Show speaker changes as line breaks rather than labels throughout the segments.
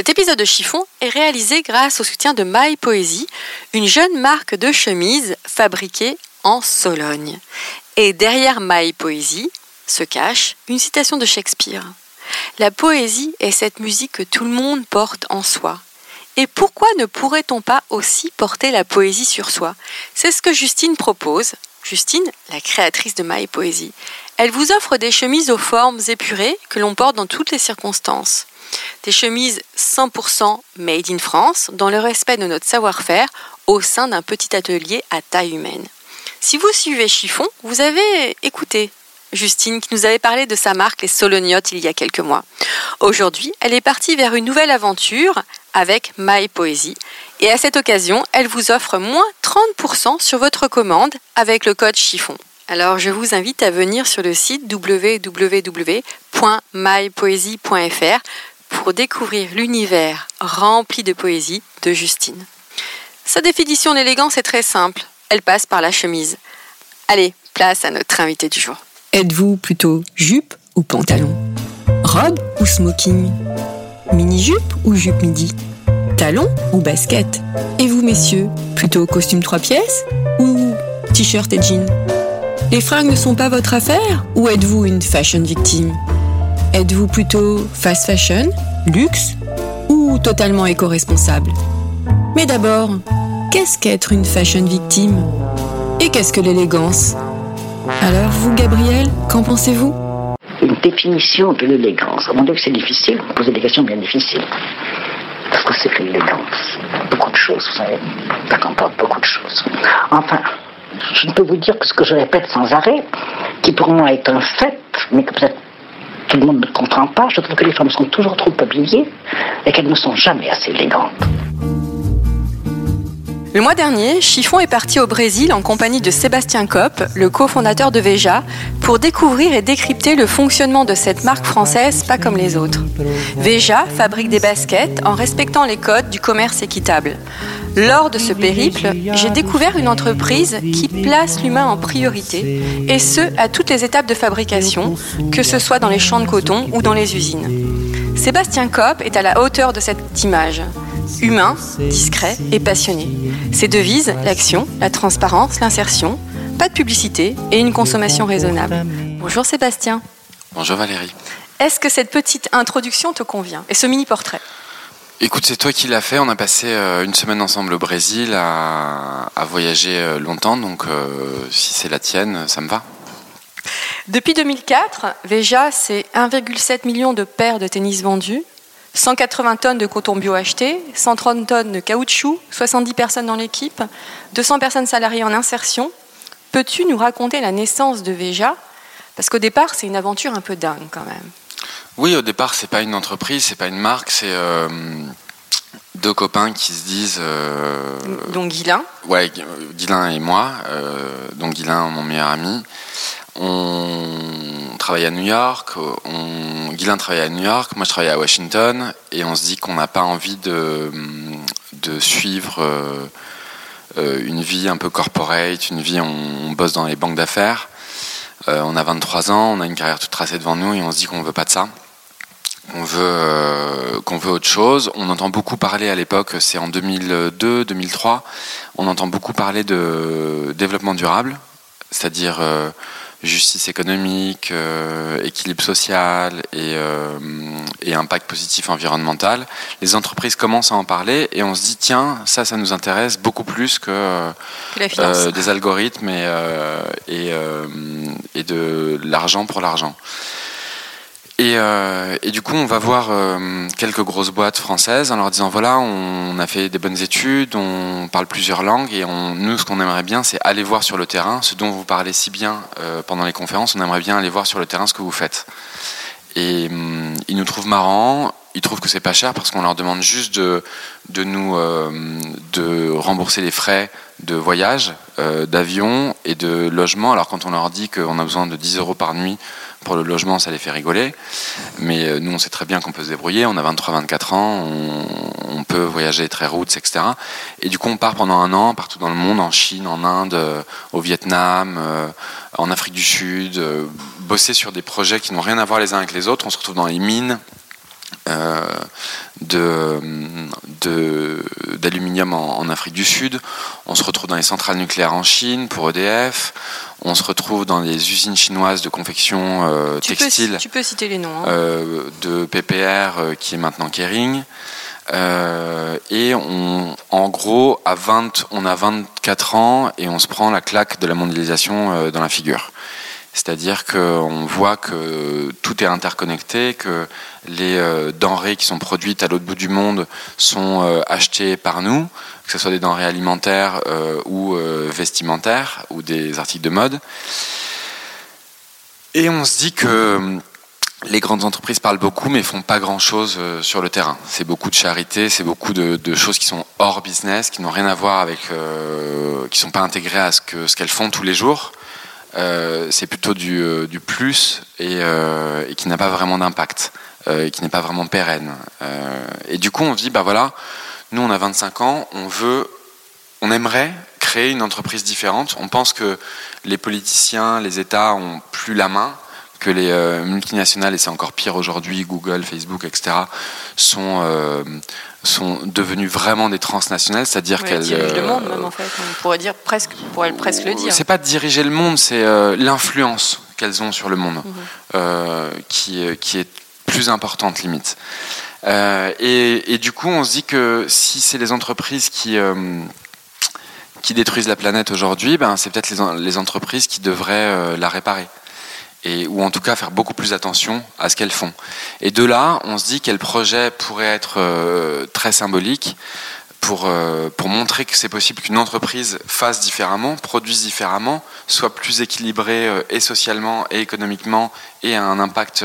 Cet épisode de chiffon est réalisé grâce au soutien de My Poésie, une jeune marque de chemises fabriquée en Sologne. Et derrière My Poésie se cache une citation de Shakespeare. La poésie est cette musique que tout le monde porte en soi. Et pourquoi ne pourrait-on pas aussi porter la poésie sur soi? C'est ce que Justine propose. Justine, la créatrice de My Poésie. Elle vous offre des chemises aux formes épurées que l'on porte dans toutes les circonstances. Des chemises 100% made in France, dans le respect de notre savoir-faire, au sein d'un petit atelier à taille humaine. Si vous suivez Chiffon, vous avez écouté Justine qui nous avait parlé de sa marque Les Soloniotes il y a quelques mois. Aujourd'hui, elle est partie vers une nouvelle aventure avec My Poésie. Et à cette occasion, elle vous offre moins 30% sur votre commande avec le code chiffon. Alors je vous invite à venir sur le site www.mypoésie.fr pour découvrir l'univers rempli de poésie de Justine. Sa définition d'élégance est très simple. Elle passe par la chemise. Allez, place à notre invité du jour.
Êtes-vous plutôt jupe ou pantalon? Robe ou smoking? Mini-jupe ou jupe midi? Talon ou basket? Et vous, messieurs, plutôt costume trois pièces ou t-shirt et jean Les fringues ne sont pas votre affaire ou êtes-vous une fashion victime? Êtes-vous plutôt fast fashion, luxe ou totalement éco-responsable? Mais d'abord, qu'est-ce qu'être une fashion victime? Et qu'est-ce que l'élégance? Alors vous, Gabriel, qu'en pensez-vous?
Une définition de l'élégance. Mon Dieu, c'est difficile. Vous posez des questions bien difficiles. Parce que c'est que l'élégance Beaucoup de choses, vous savez. Ça comporte beaucoup de choses. Enfin, je ne peux vous dire que ce que je répète sans arrêt, qui pour moi est un fait, mais que peut-être tout le monde ne comprend pas, je trouve que les femmes sont toujours trop habillées et qu'elles ne sont jamais assez élégantes.
Le mois dernier, Chiffon est parti au Brésil en compagnie de Sébastien Kopp, le cofondateur de Veja, pour découvrir et décrypter le fonctionnement de cette marque française pas comme les autres. Veja fabrique des baskets en respectant les codes du commerce équitable. Lors de ce périple, j'ai découvert une entreprise qui place l'humain en priorité, et ce, à toutes les étapes de fabrication, que ce soit dans les champs de coton ou dans les usines. Sébastien Kopp est à la hauteur de cette image humain, discret et passionné. Ses devises, l'action, la transparence, l'insertion, pas de publicité et une consommation raisonnable. Bonjour Sébastien.
Bonjour Valérie.
Est-ce que cette petite introduction te convient et ce mini-portrait?
Écoute, c'est toi qui l'as fait. On a passé euh, une semaine ensemble au Brésil à, voyager euh, longtemps, donc euh, si c'est la tienne, ça me va.
Depuis 2004, Veja, c'est 1,7 million de paires de tennis vendus, 180 tonnes de coton bio acheté, 130 tonnes de caoutchouc, 70 personnes dans l'équipe, 200 personnes salariées en insertion. Peux-tu nous raconter la naissance de Veja? Parce qu'au départ, c'est une aventure un peu dingue quand même.
Oui, au départ, c'est pas une entreprise, c'est pas une marque, c'est euh, deux copains qui se disent. Euh,
donc Guilain
Ouais, Guilain et moi. Euh, donc mon meilleur ami. On travaille à New York, on, Guylain travaille à New York, moi je travaille à Washington, et on se dit qu'on n'a pas envie de, de suivre euh, euh, une vie un peu corporate, une vie, on, bosse dans les banques d'affaires, euh, on a 23 ans, on a une carrière toute tracée devant nous, et on se dit qu'on veut pas de ça. On veut, qu'on veut autre chose. On entend beaucoup parler à l'époque, c'est en 2002, 2003, on entend beaucoup parler de développement durable, c'est-à-dire justice économique, euh, équilibre social et, euh, et, impact positif environnemental, les entreprises commencent à en parler et on se dit tiens ça ça nous intéresse beaucoup plus que,
euh,
des algorithmes et, et, et de l'argent pour l'argent. Euh, et, du coup, on va voir euh, quelques grosses boîtes françaises en leur disant voilà, on, a fait des bonnes études, on parle plusieurs langues, et on, nous, ce qu'on aimerait bien, c'est aller voir sur le terrain ce dont vous parlez si bien euh, pendant les conférences. On aimerait bien aller voir sur le terrain ce que vous faites. Et hum, ils nous trouvent marrants, ils trouvent que c'est pas cher parce qu'on leur demande juste de, de nous de rembourser les frais de voyage, d'avion et de logement. Alors quand on leur dit qu'on a besoin de 10 euros par nuit pour le logement, ça les fait rigoler. Mais euh, nous, on sait très bien qu'on peut se débrouiller. On a 23-24 ans, on, peut voyager très routes, etc. Et du coup, on part pendant un an partout dans le monde, en Chine, en Inde, euh, au Vietnam, euh, en Afrique du Sud, bosser sur des projets qui n'ont rien à voir les uns avec les autres. On se retrouve dans les mines, d'aluminium en, Afrique du Sud. On se retrouve dans les centrales nucléaires en Chine pour EDF. On se retrouve dans les usines chinoises de confection textile.
tu peux citer les noms.
Hein. de PPR qui est maintenant Kering. et on, en gros, à 20, on a 24 ans et on se prend la claque de la mondialisation dans la figure. C'est-à-dire qu'on voit que tout est interconnecté, que les euh, denrées qui sont produites à l'autre bout du monde sont euh, achetées par nous, que ce soit des denrées alimentaires euh, ou vestimentaires ou des articles de mode. Et on se dit que les grandes entreprises parlent beaucoup mais font pas grand-chose sur le terrain. C'est beaucoup de charité, c'est beaucoup de, choses qui sont hors business, qui n'ont rien à voir avec, qui sont pas intégrées à ce que ce qu'elles font tous les jours. Euh, c'est plutôt du, euh, plus euh, et, qui n'a pas vraiment d'impact, qui n'est pas vraiment pérenne. et du coup, on dit, bah voilà, nous on a 25 ans, on veut, on aimerait créer une entreprise différente. On pense que les politiciens, les États ont plus la main que les multinationales, et c'est encore pire aujourd'hui, Google, Facebook, etc., sont, sont devenues vraiment des transnationales, c'est-à-dire qu'elles
dirigent le monde même en fait. On pourrait dire presque, on pourrait presque le dire.
C'est pas diriger le monde, c'est euh, l'influence qu'elles ont sur le monde mhm. euh, qui, qui est plus importante limite. Euh, et, et, du coup, on se dit que si c'est les entreprises qui qui détruisent la planète aujourd'hui, ben c'est peut-être les, les, entreprises qui devraient la réparer et, ou en tout cas faire beaucoup plus attention à ce qu'elles font. Et de là, on se dit quel projet pourrait être euh, très symbolique pour, euh, pour montrer que c'est possible qu'une entreprise fasse différemment, produise différemment, soit plus équilibrée euh, et socialement et économiquement et a un impact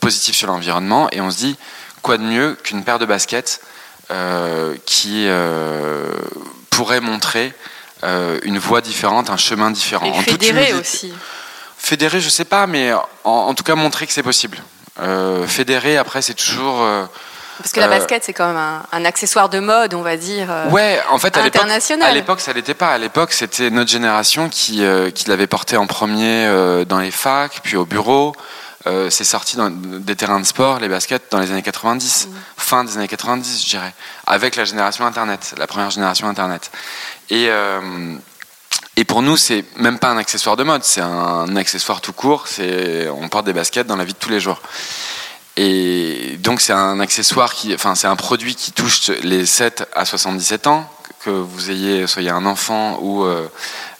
positif sur l'environnement. Et on se dit, quoi de mieux qu'une paire de baskets qui pourrait montrer une voie différente, un chemin différent.
Et fédérer aussi.
Fédérer, je sais pas, mais en, tout cas montrer que c'est possible. Euh, fédérer, après, c'est toujours. Euh,
parce que la euh, basket, c'est quand même un, accessoire de mode, on va dire.
ouais, en fait, à l'époque, ça l'était pas. À l'époque, c'était notre génération qui, qui l'avait porté en premier dans les facs, puis au bureau. c'est sorti dans des terrains de sport, les baskets, dans les années 90, mmh. fin des années 90, je dirais, avec la génération Internet, la première génération Internet. Et, et pour nous, c'est même pas un accessoire de mode, c'est un accessoire tout court. C'est, on porte des baskets dans la vie de tous les jours. Et donc c'est un accessoire qui, enfin c'est un produit qui touche les 7 à 77 ans, que vous ayez, soyez un enfant ou euh,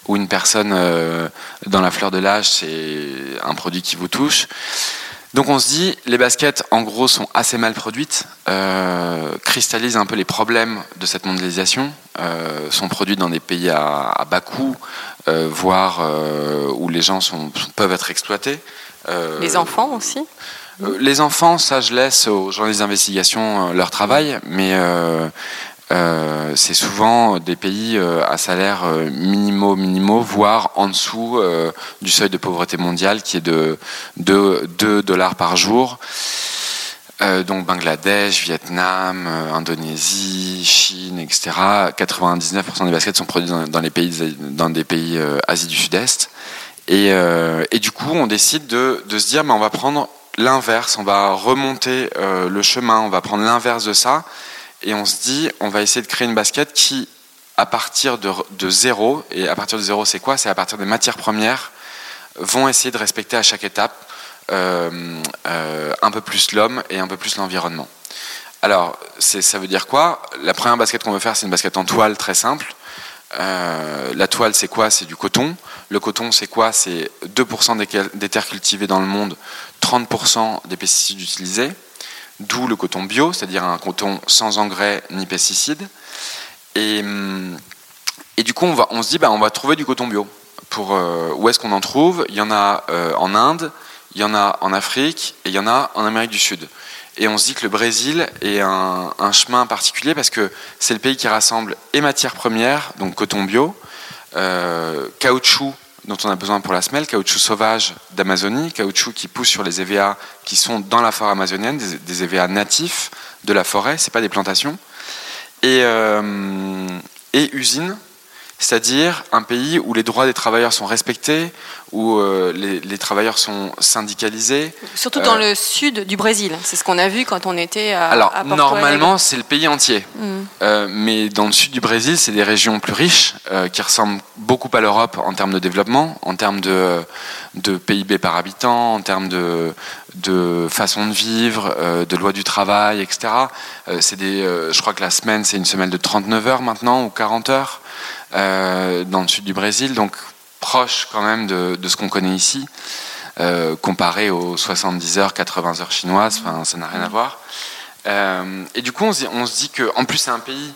ou une personne euh, dans la fleur de l'âge, c'est un produit qui vous touche. Donc on se dit, les baskets en gros sont assez mal produites, euh, cristallisent un peu les problèmes de cette mondialisation, euh, sont produites dans des pays à, bas coût, euh, voire où les gens sont, peuvent être exploités.
les enfants aussi?
Les enfants, ça je laisse aux journalistes d'investigation leur travail, mais euh, c'est souvent des pays euh, à salaire euh, minimaux, minimaux, voire en dessous du seuil de pauvreté mondiale qui est de 2, dollars par jour. donc Bangladesh, Vietnam, Indonésie, Chine, etc. 99% des baskets sont produites dans, les pays, dans des pays Asie du Sud-Est. Et, du coup, on décide de, de se dire, mais on va prendre l'inverse, on va remonter le chemin, on va prendre l'inverse de ça et on se dit, on va essayer de créer une basket qui, à partir de, zéro, et à partir de zéro, c'est quoi? C'est à partir des matières premières, vont essayer de respecter à chaque étape euh, euh, un peu plus l'homme et un peu plus l'environnement. Alors, ça veut dire quoi? La première basket qu'on veut faire, c'est une basket en toile très simple. Euh, la toile, c'est quoi? C'est du coton. Le coton, c'est quoi? C'est 2% des terres cultivées dans le monde, 30% des pesticides utilisés d'où le coton bio, c'est-à-dire un coton sans engrais ni pesticides. Et, hum, et du coup, on, va, on se dit, bah, on va trouver du coton bio. Pour, euh, où est-ce qu'on en trouve? Il y en a euh, en Inde, il y en a en Afrique et il y en a en Amérique du Sud. Et on se dit que le Brésil est un, chemin particulier parce que c'est le pays qui rassemble et matières premières, donc coton bio, euh, caoutchouc dont on a besoin pour la semelle, caoutchouc sauvage d'Amazonie, caoutchouc qui pousse sur les EVA qui sont dans la forêt amazonienne, des, EVA natifs de la forêt, c'est pas des plantations, et, euh, et usines c'est-à-dire un pays où les droits des travailleurs sont respectés, où euh, les, travailleurs sont syndicalisés.
Surtout dans le sud du Brésil, c'est ce qu'on a vu quand on était à.
Alors normalement, c'est le pays entier, mm. mais dans le sud du Brésil, c'est des régions plus riches qui ressemblent beaucoup à l'Europe en termes de développement, en termes de, de PIB par habitant, en termes de, de façon de vivre, de loi du travail, etc. c'est des, je crois que la semaine, c'est une semaine de 39 heures maintenant ou 40 heures. Euh, dans le sud du Brésil, donc proche quand même de, ce qu'on connaît ici, euh, comparé aux 70 heures, 80 heures chinoises, ça n'a rien à voir. Euh, et du coup, on se, dit, on se dit que, en plus, c'est un pays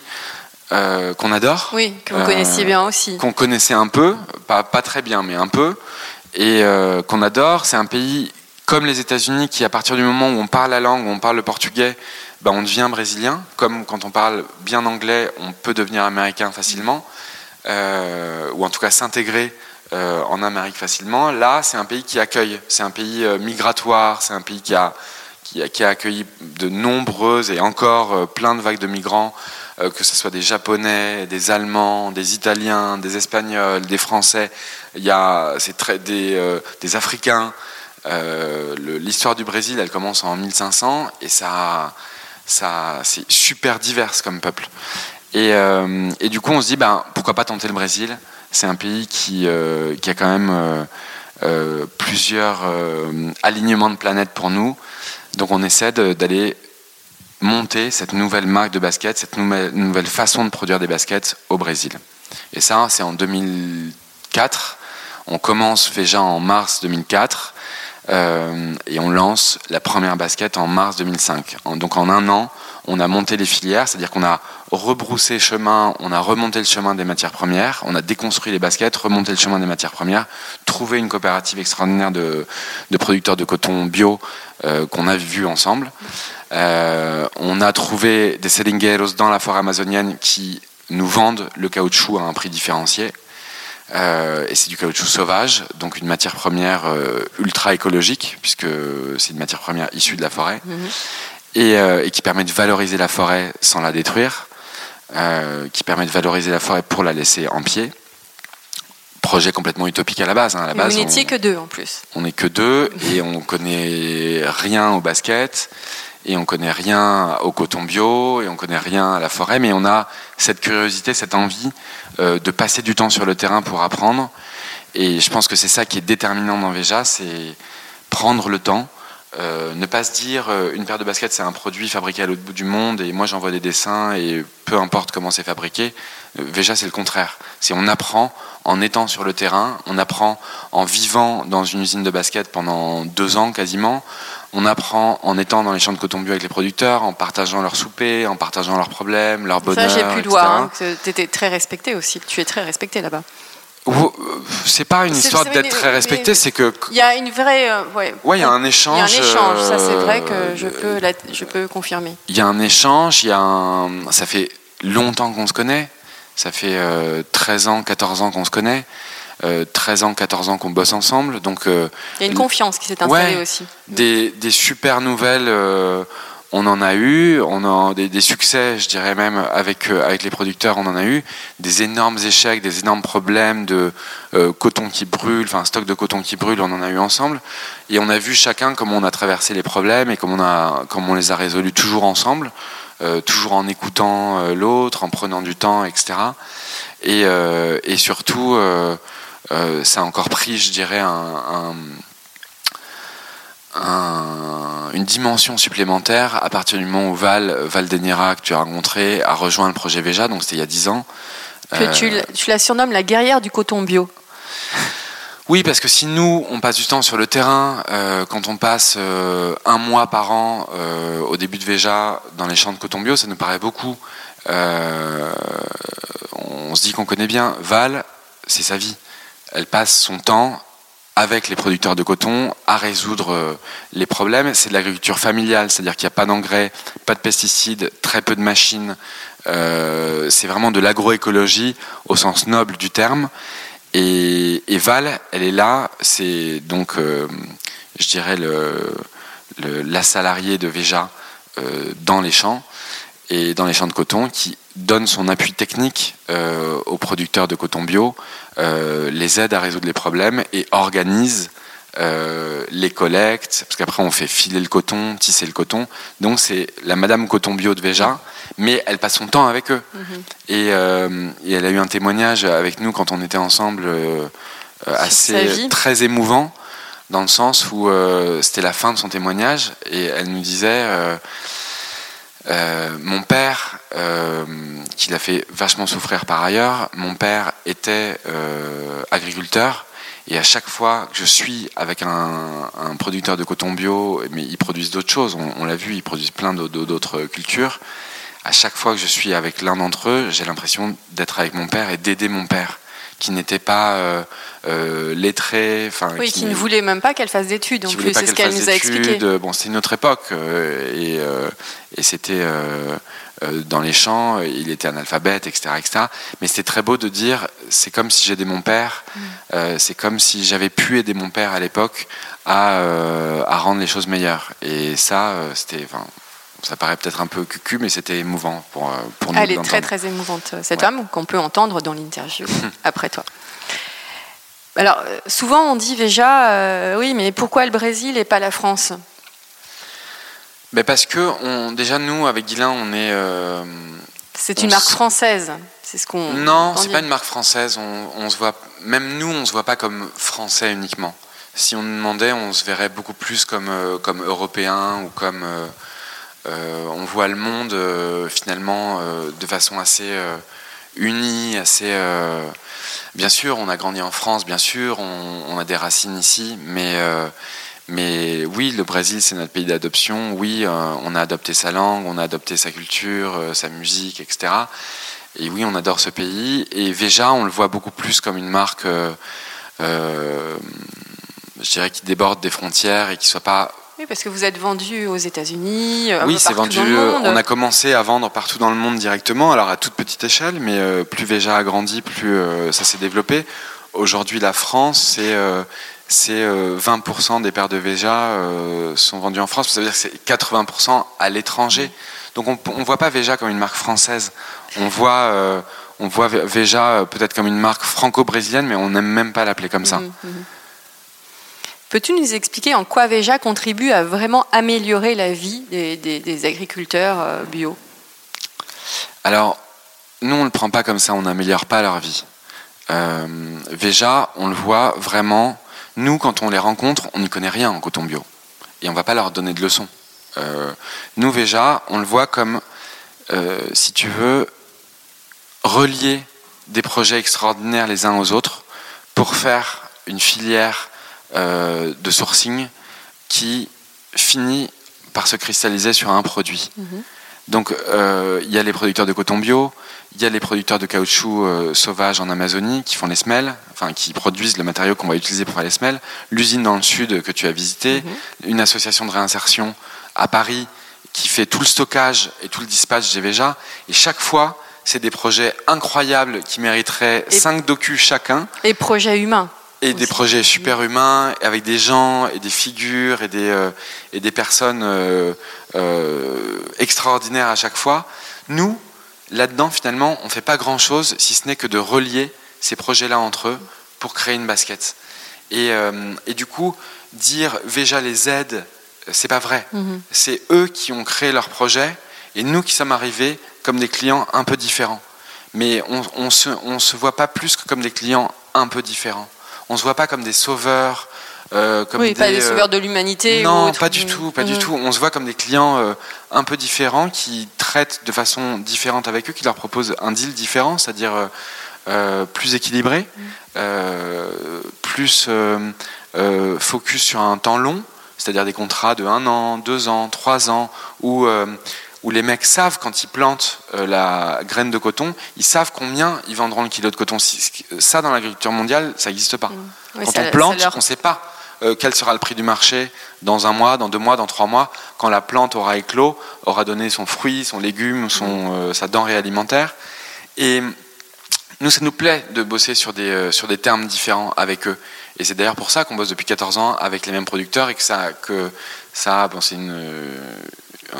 qu'on adore.
Oui, que vous connaissiez bien aussi.
Qu'on connaissait un peu, pas, pas très bien, mais un peu, et qu'on adore. C'est un pays comme les États-Unis qui, à partir du moment où on parle la langue, où on parle le portugais, ben, on devient brésilien. Comme quand on parle bien anglais, on peut devenir américain facilement. Euh, ou en tout cas s'intégrer euh, en Amérique facilement. Là, c'est un pays qui accueille, c'est un pays euh, migratoire, c'est un pays qui a, qui a, accueilli de nombreuses et encore plein de vagues de migrants, que ce soit des Japonais, des Allemands, des Italiens, des Espagnols, des Français. Il y a très, des, des Africains. L'histoire du Brésil, elle commence en 1500 et ça, ça c'est super divers comme peuple. Euh, et, du coup, on se dit, ben, pourquoi pas tenter le Brésil? C'est un pays qui, euh, a quand même euh, plusieurs alignements de planètes pour nous. Donc on essaie d'aller monter cette nouvelle marque de basket, cette nouvelle façon de produire des baskets au Brésil. Et ça, c'est en 2004. On commence déjà en mars 2004 et on lance la première basket en mars 2005. donc en un an, on a monté les filières, c'est-à-dire qu'on a rebroussé chemin, on a remonté le chemin des matières premières, on a déconstruit les baskets, remonté le chemin des matières premières, trouvé une coopérative extraordinaire de, producteurs de coton bio euh, qu'on a vu ensemble. Euh, on a trouvé des seringueiros dans la forêt amazonienne qui nous vendent le caoutchouc à un prix différencié. Euh, et c'est du caoutchouc sauvage, donc une matière première ultra écologique, puisque c'est une matière première issue de la forêt. Mhm. Euh, et, qui permet de valoriser la forêt sans la détruire, euh, qui permet de valoriser la forêt pour la laisser en pied. Projet complètement utopique à la base. Hein. À la base
vous n'étiez que deux en plus.
On n'est que deux et on connaît rien au basket et on connaît rien au coton bio et on connaît rien à la forêt, mais on a cette curiosité, cette envie euh, de passer du temps sur le terrain pour apprendre. Et je pense que c'est ça qui est déterminant dans Veja, c'est prendre le temps euh, ne pas se dire euh, une paire de baskets c'est un produit fabriqué à l'autre bout du monde et moi j'envoie des dessins et peu importe comment c'est fabriqué. Euh, Veja c'est le contraire. C'est on apprend en étant sur le terrain, on apprend en vivant dans une usine de basket pendant deux ans quasiment, on apprend en étant dans les champs de coton bio avec les producteurs, en partageant leurs soupers, en partageant leurs problèmes, leurs bonheurs.
Ça j'ai pu le voir, hein, tu étais très respecté aussi, tu es très respecté là-bas.
C'est pas une histoire d'être très respecté, c'est que.
Il y a une vraie. Euh,
ouais, il y a un échange.
Il y a un échange, ça c'est vrai que je peux, je peux confirmer.
Il y a un échange, il y a un. Ça fait longtemps qu'on se connaît, ça fait 13 euh, ans, 14 ans qu'on se connaît. 13 euh, ans, 14 ans qu'on bosse ensemble. Donc, il
y a une confiance qui s'est installée aussi.
Des, des, super nouvelles on en a eu, on a des, succès, je dirais même avec euh, avec les producteurs, on en a eu des énormes échecs, des énormes problèmes de euh, coton qui brûle, enfin stock de coton qui brûle, on en a eu ensemble, et on a vu chacun comment on a traversé les problèmes et comment on a comment on les a résolus toujours ensemble, euh, toujours en écoutant l'autre, en prenant du temps, etc. Et, et surtout, ça a encore pris, je dirais, un une dimension supplémentaire à partir du moment où Val, Val Denira, que tu as rencontré, a rejoint le projet Veja, donc c'était il y a 10 ans.
Que tu, euh, tu, la surnommes la guerrière du coton bio.
Oui, parce que si nous, on passe du temps sur le terrain, euh, quand on passe euh, un mois par an au début de Veja dans les champs de coton bio, ça nous paraît beaucoup. on se dit qu'on connaît bien. Val, c'est sa vie. Elle passe son temps avec les producteurs de coton à résoudre euh, les problèmes. C'est de l'agriculture familiale, c'est-à-dire qu'il n'y a pas d'engrais, pas de pesticides, très peu de machines. Euh, c'est vraiment de l'agroécologie au sens noble du terme. Et, Val, elle est là, c'est donc, euh, je dirais, la salariée de Veja dans les champs. et dans les champs de coton qui donne son appui technique euh, aux producteurs de coton bio, euh, les aide à résoudre les problèmes et organise euh, les collectes, parce qu'après on fait filer le coton, tisser le coton. Donc c'est la Madame Coton Bio de Véja, mais elle passe son temps avec eux. et, et, elle a eu un témoignage avec nous quand on était ensemble assez très émouvant, dans le sens où c'était la fin de son témoignage et elle nous disait euh, mon père, euh, qui l'a fait vachement souffrir par ailleurs, mon père était euh, agriculteur et à chaque fois que je suis avec un, producteur de coton bio, mais ils produisent d'autres choses, on, l'a vu, ils produisent plein d'autres cultures. À chaque fois que je suis avec l'un d'entre eux, j'ai l'impression d'être avec mon père et d'aider mon père qui n'était pas euh, euh, lettré.
Oui, qui, ne voulait même pas qu'elle fasse d'études. c'est ce qu'elle nous a expliqué.
Bon, c'est une autre époque euh, et, et c'était dans les champs, il était analphabète, etc., etc. Mais c'était très beau de dire, c'est comme si j'aidais mon père, mm. c'est comme si j'avais pu aider mon père à l'époque à, à, rendre les choses meilleures. Et ça, c'était, ça paraît peut-être un peu cucu, mais c'était émouvant pour, euh, pour nous.
Elle est très très émouvante, cette femme, qu'on peut entendre dans l'interview après toi. Alors, euh, souvent on dit déjà, euh, oui, mais pourquoi le Brésil et pas la France?
Mais Parce que, on, déjà, nous, avec Guilain, on est.
c'est une marque française, c'est ce qu'on.
Non, c'est pas une marque française. On, on, se voit, même nous, on se voit pas comme français uniquement. Si on nous demandait, on se verrait beaucoup plus comme, comme européen ou comme. Euh, on voit le monde euh, finalement euh, de façon assez unie, assez. bien sûr, on a grandi en France, bien sûr, on, a des racines ici, mais mais oui, le Brésil, c'est notre pays d'adoption. Oui, on a adopté sa langue, on a adopté sa culture, sa musique, etc. Et oui, on adore ce pays. Et Veja, on le voit beaucoup plus comme une marque, je dirais, qui déborde des frontières et qui soit pas
oui, parce que vous êtes vendu aux États-Unis.
Euh, oui, c'est vendu. Euh, on a commencé à vendre partout dans le monde directement, alors à toute petite échelle, mais euh, plus Veja a grandi, plus ça s'est développé. Aujourd'hui, la France, c'est c'est 20% des paires de Veja sont vendus en France. Ça veut dire que c'est 80% à l'étranger. Donc on ne voit pas Veja comme une marque française. On voit, on voit Veja peut-être comme une marque franco-brésilienne, mais on n'aime même pas l'appeler comme ça. Mhm, mhm.
Peux-tu nous expliquer en quoi Veja contribue à vraiment améliorer la vie des, agriculteurs euh, bio?
Alors, nous, on ne le prend pas comme ça, on n'améliore pas leur vie. Euh, Veja, on le voit vraiment, nous, quand on les rencontre, on n'y connaît rien en coton bio. Et on ne va pas leur donner de leçons. Euh, nous, Veja, on le voit comme, si tu veux, relier des projets extraordinaires les uns aux autres pour faire une filière euh, de sourcing qui finit par se cristalliser sur un produit. Mhm. Donc euh, il y a les producteurs de coton bio, il y a les producteurs de caoutchouc euh, sauvage en Amazonie qui font les semelles, enfin qui produisent le matériau qu'on va utiliser pour faire les semelles, l'usine dans le sud que tu as visité, mhm. une association de réinsertion à Paris qui fait tout le stockage et tout le dispatch Véja. Et chaque fois, c'est des projets incroyables qui mériteraient 5 docus chacun.
Et projets humains.
Et des projets super humains, avec des gens et des figures et des, euh, et des personnes euh, euh, extraordinaires à chaque fois. Nous, là-dedans, finalement, on ne fait pas grand-chose, si ce n'est que de relier ces projets-là entre eux pour créer une basket. Et, et du coup, dire Veja les aide, c'est pas vrai. Mhm. C'est eux qui ont créé leur projet et nous qui sommes arrivés comme des clients un peu différents. Mais on ne se, on se voit pas plus que comme des clients un peu différents on se voit pas comme des sauveurs.
Euh, comme oui, pas des sauveurs de l'humanité.
Non, pas du tout, pas du mm. tout. On se voit comme des clients euh, un peu différents qui traitent de façon différente avec eux, qui leur proposent un deal différent, c'est-à-dire euh, plus équilibré, mm. plus focus sur un temps long, c'est-à-dire des contrats de un an, deux ans, trois ans, où où les mecs savent quand ils plantent euh, la graine de coton, ils savent combien ils vendront le kilo de coton. Ça, dans l'agriculture mondiale, ça n'existe pas. Mmh. quand on plante, on ne sait pas euh, quel sera le prix du marché dans un mois, dans deux mois, dans trois mois, quand la plante aura éclos, aura donné son fruit, son légume, son, mmh. euh, sa denrée alimentaire. Et nous, ça nous plaît de bosser sur des, sur des termes différents avec eux. Et c'est d'ailleurs pour ça qu'on bosse depuis 14 ans avec les mêmes producteurs et que ça, que ça bon, c'est une,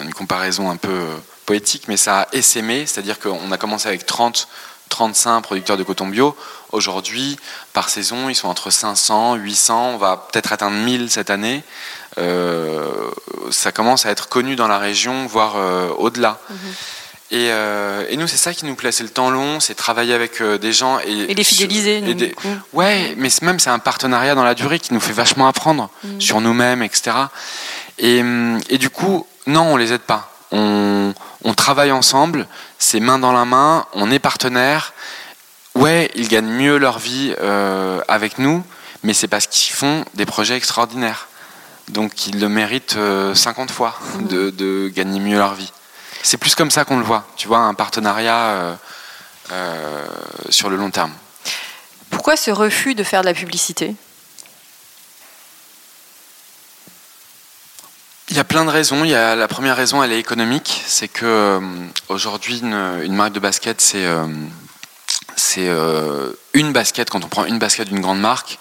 une comparaison un peu poétique, mais ça a essaimé, c'est-à-dire qu'on a commencé avec 30, 35 producteurs de coton bio. Aujourd'hui, par saison, ils sont entre 500, 800, on va peut-être atteindre 1000 cette année. Euh, ça commence à être connu dans la région, voire euh, au-delà.
Mhm.
Et, euh, et nous, c'est ça qui nous plaît, c'est le temps long, c'est travailler avec euh, des gens et,
Et les fidéliser,
et des-
coup.
Ouais, mais même c'est un partenariat dans la durée qui nous fait vachement apprendre
Mhm.
sur nous-mêmes, etc. Et, hum, et du coup, non, on les aide pas. On, on travaille ensemble, c'est main dans la main, on est partenaires. Ouais, ils gagnent mieux leur vie euh, avec nous, mais c'est parce qu'ils font des projets extraordinaires. Donc ils le méritent euh, 50 fois de, de gagner mieux leur vie. C'est plus comme ça qu'on le voit, tu vois, un partenariat euh, euh, sur le long terme.
Pourquoi ce refus de faire de la publicité?
Il y a plein de raisons. Il y a, la première raison, elle est économique. C'est que euh, aujourd'hui, une, marque de basket, c'est euh, euh, une basket. Quand on prend une basket d'une grande marque,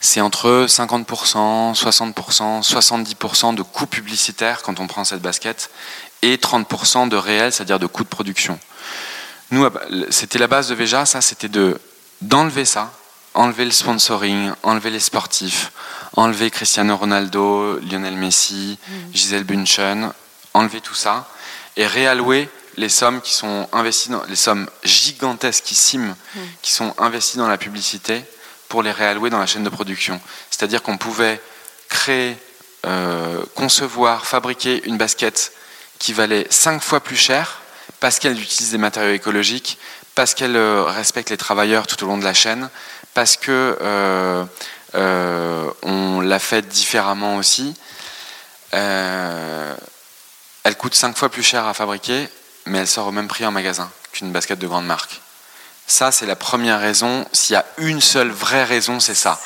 c'est entre 50%, 60%, 70% de coûts publicitaires quand on prend cette basket et 30% de réel, c'est-à-dire de coûts de production. Nous, c'était la base de Veja. Ça, c'était de d'enlever ça, enlever le sponsoring, enlever les sportifs, enlever Cristiano Ronaldo, Lionel Messi, Gisèle Bunchen, enlever tout ça et réallouer les sommes qui sont investies dans les sommes gigantesquissimes qui sont investies dans la publicité pour les réallouer dans la chaîne de production. C'est-à-dire qu'on pouvait créer, euh, concevoir, fabriquer une basket qui valait cinq fois plus cher parce qu'elle utilise des matériaux écologiques, parce qu'elle euh, respecte les travailleurs tout au long de la chaîne, parce que euh, euh, on l'a fait différemment aussi. Euh, elle coûte 5 fois plus cher à fabriquer, mais elle sort au même prix en magasin qu'une basket de grande marque. Ça, c'est la première raison. S'il y a une seule vraie raison, c'est ça.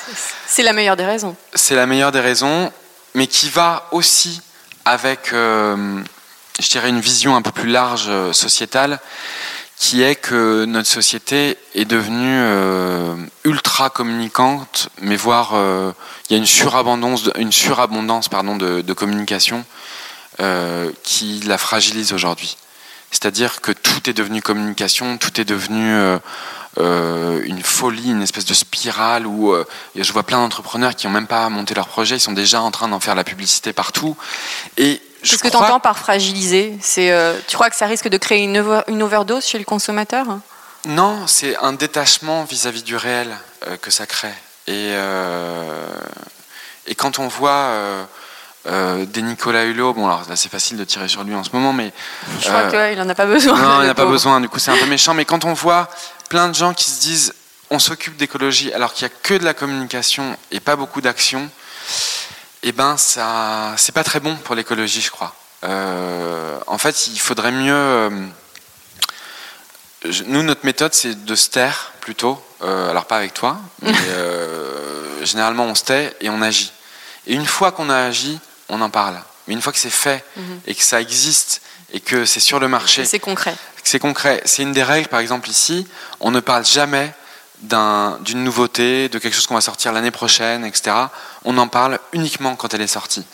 C'est la meilleure des raisons.
C'est la meilleure des raisons, mais qui va aussi avec, je dirais, une vision un peu plus large sociétale, qui est que notre société est devenue euh, ultra communicante, mais voire euh, il y a une surabondance, une surabondance pardon, de, communication euh, qui la fragilise aujourd'hui. C'est-à-dire que tout est devenu communication, tout est devenu une folie, une espèce de spirale où je vois plein d'entrepreneurs qui n'ont même pas monté leur projet, ils sont déjà en train d'en faire la publicité partout. Et
Qu'est-ce que tu entends par fragiliser C'est, euh, Tu crois que ça risque de créer une, over- une overdose chez le consommateur?
Non, c'est un détachement vis-à-vis du réel euh, que ça crée. Et, euh, et quand on voit des Nicolas Hulot, bon alors là c'est facile de tirer sur lui en ce moment, mais
Je crois qu'il n'en a pas besoin.
non, il
le
n'y a pas besoin, du coup c'est un peu méchant, mais quand on voit plein de gens qui se disent on s'occupe d'écologie alors qu'il n'y a que de la communication et pas beaucoup d'action, eh ben ça c'est pas très bon pour l'écologie, je crois. Euh, en fait, il faudrait mieux. euh, je- nous, notre méthode, c'est de se taire plutôt. Euh, alors, pas avec toi, mais généralement, on se tait et on agit. Et une fois qu'on a agi, on en parle. Mais une fois que c'est fait
Mhm.
et que ça existe et que c'est sur le marché,
C'est concret.
c'est concret. C'est une des règles, par exemple, ici. On ne parle jamais d'un- d'une nouveauté, de quelque chose qu'on va sortir l'année prochaine, etc. On en parle uniquement quand elle est sortie.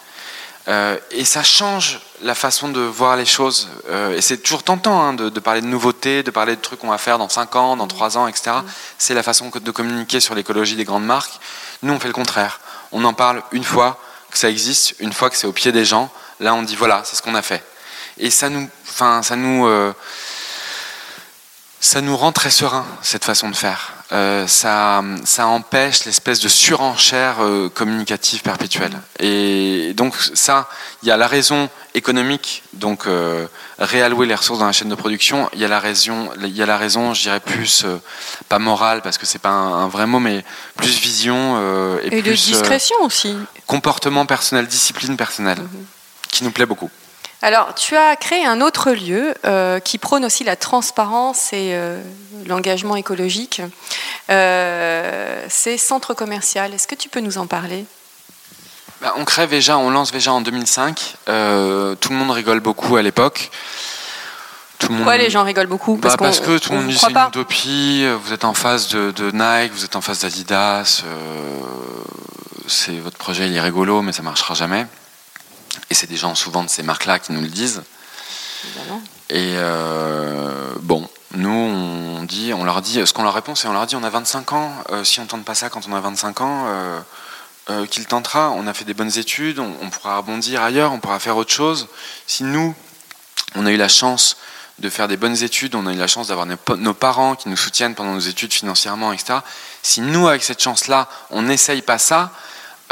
Euh, et ça change la façon de voir les choses. Euh, et c'est toujours tentant hein, de, de parler de nouveautés, de parler de trucs qu'on va faire dans 5 ans, dans 3 ans, etc. C'est la façon de communiquer sur l'écologie des grandes marques. Nous, on fait le contraire. On en parle une fois que ça existe, une fois que c'est au pied des gens. Là, on dit voilà, c'est ce qu'on a fait. Et ça nous, enfin, ça nous, euh, ça nous rend très serein cette façon de faire. Euh, ça, ça empêche l'espèce de surenchère euh, communicative perpétuelle. Et donc ça, il y a la raison économique, donc euh, réallouer les ressources dans la chaîne de production. Il y a la raison, il y a la raison, je dirais plus pas morale parce que c'est pas un, un vrai mot, mais plus vision et,
Et de
plus euh,
discrétion aussi.
comportement personnel, discipline personnelle,
Mhm.
qui nous plaît beaucoup.
Alors, tu as créé un autre lieu euh, qui prône aussi la transparence et euh, l'engagement écologique. Euh, c'est Centre Commercial. Est-ce que tu peux nous en parler?
Bah, on crée Veja, on lance Veja en 2005. Euh, tout le monde rigole beaucoup à l'époque. Tout le monde-
Pourquoi les gens rigolent beaucoup?
Bah, parce,
qu'on-
que tout le
on
monde dit c'est une utopie, vous êtes en face de, de Nike, vous êtes en face d'Adidas, c'est votre projet il est rigolo mais ça marchera jamais. Et c'est des gens souvent de ces marques-là qui nous le disent.
Évidemment.
Et bon, nous, on dit, on leur dit, ce qu'on leur répond, c'est on leur dit, on a 25 ans. si on tente pas ça quand on a 25 ans, qu'il tentera. On a fait des bonnes études, on, on, pourra rebondir ailleurs, on pourra faire autre chose. Si nous, on a eu la chance de faire des bonnes études, on a eu la chance d'avoir nos parents qui nous soutiennent pendant nos études financièrement, etc. Si nous, avec cette chance-là, on n'essaye pas ça,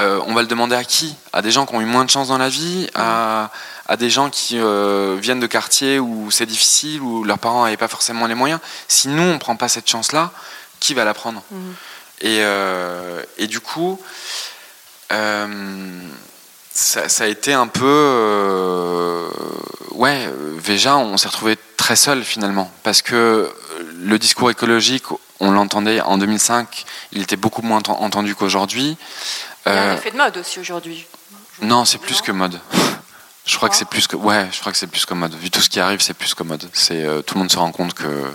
euh, on va le demander à qui? À des gens qui ont eu moins de chance dans la vie? À, des gens qui euh, viennent de quartiers où c'est difficile, où leurs parents n'avaient pas forcément les moyens? Si nous, on ne prend pas cette chance-là, qui va la prendre? Mmh. euh, et, du coup, ça, a été un peu. Ouais, Véja, on s'est retrouvé très seul finalement. Parce que le discours écologique, on l'entendait en 2005, il était beaucoup moins entendu qu'aujourd'hui.
Il y a un euh, effet de mode aussi aujourd'hui.
Non, c'est plus que mode. Je crois que c'est plus que ouais, je crois que c'est plus que mode. Vu tout ce qui arrive, c'est plus que mode. C'est euh, tout le monde se rend compte que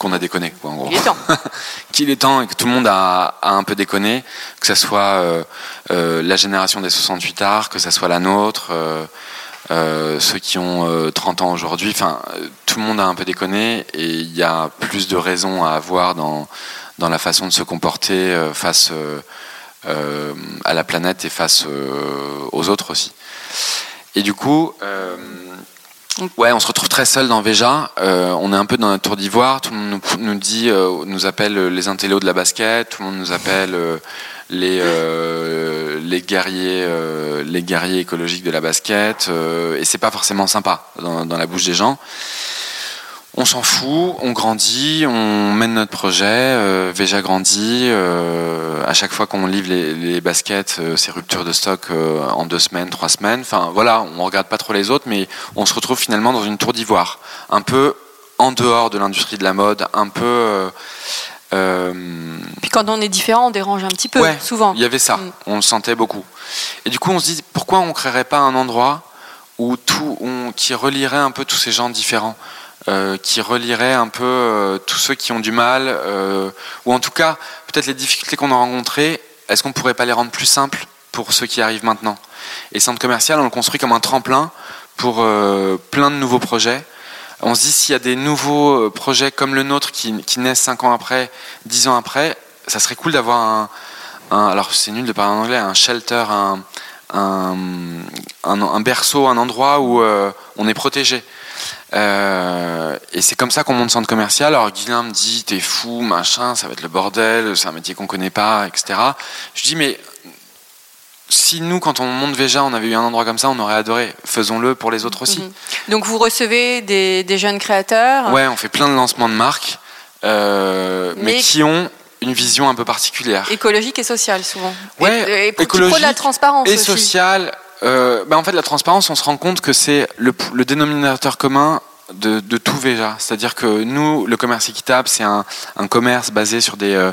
qu'on a déconné, quoi, en gros.
Il est temps.
Qu'il est temps et que tout le monde a, un peu déconné, que ce soit euh, euh, la génération des 68 arts, que ce soit la nôtre, euh, ceux qui ont 30 ans aujourd'hui, enfin, tout le monde a un peu déconné et il y a plus de raisons à avoir dans, dans la façon de se comporter face à la planète et face aux autres aussi. Et du coup, Ouais, on se retrouve très seul dans Véja. Euh, on est un peu dans la tour d'ivoire. Tout le monde nous, dit, euh, nous appelle les intellos de la basket. Tout le monde nous appelle euh, les les guerriers les guerriers écologiques de la basket. et c'est pas forcément sympa dans la bouche des gens on s'en fout, on grandit, on mène notre projet, euh, Véja grandit, euh, à chaque fois qu'on livre les, baskets, euh, c'est rupture de stock euh, en deux semaines, trois semaines, enfin voilà, on regarde pas trop les autres, mais on se retrouve finalement dans une tour d'ivoire, un peu en dehors de l'industrie de la mode, un peu...
Puis quand on est différent, on dérange un petit peu, souvent.
Il y avait ça, mm. on le sentait beaucoup. Et du coup, on se dit, pourquoi on créerait pas un endroit où tout, on, qui relierait un peu tous ces gens différents? Euh, qui relierait un peu euh, tous ceux qui ont du mal, euh, ou en tout cas peut-être les difficultés qu'on a rencontrées, est-ce qu'on pourrait pas les rendre plus simples pour ceux qui arrivent maintenant? Et Centre commercial, on le construit comme un tremplin pour plein de nouveaux projets. On se dit s'il y a des nouveaux projets comme le nôtre qui, naissent 5 ans après, 10 ans après, ça serait cool d'avoir un, alors c'est nul de parler anglais, un shelter, un, un, un berceau, un endroit où on est protégé. Euh, et c'est comme ça qu'on monte centre commercial. Alors Guilain me dit t'es fou, machin, ça va être le bordel, c'est un métier qu'on connaît pas, etc. Je dis mais si nous, quand on monte Véja, on avait eu un endroit comme ça, on aurait adoré. Faisons-le pour les autres aussi. Mhm.
Donc vous recevez des, jeunes créateurs?
Ouais, on fait plein de lancements de marques, euh, mais... qui ont une vision un peu particulière.
Écologique et sociale, souvent.
Ouais,
et, écologique de la transparence
et sociale euh, bah, en fait, la transparence, on se rend compte que c'est le, dénominateur commun de, tout Véja. C'est-à-dire que nous, le commerce équitable, c'est un, commerce basé sur des, euh,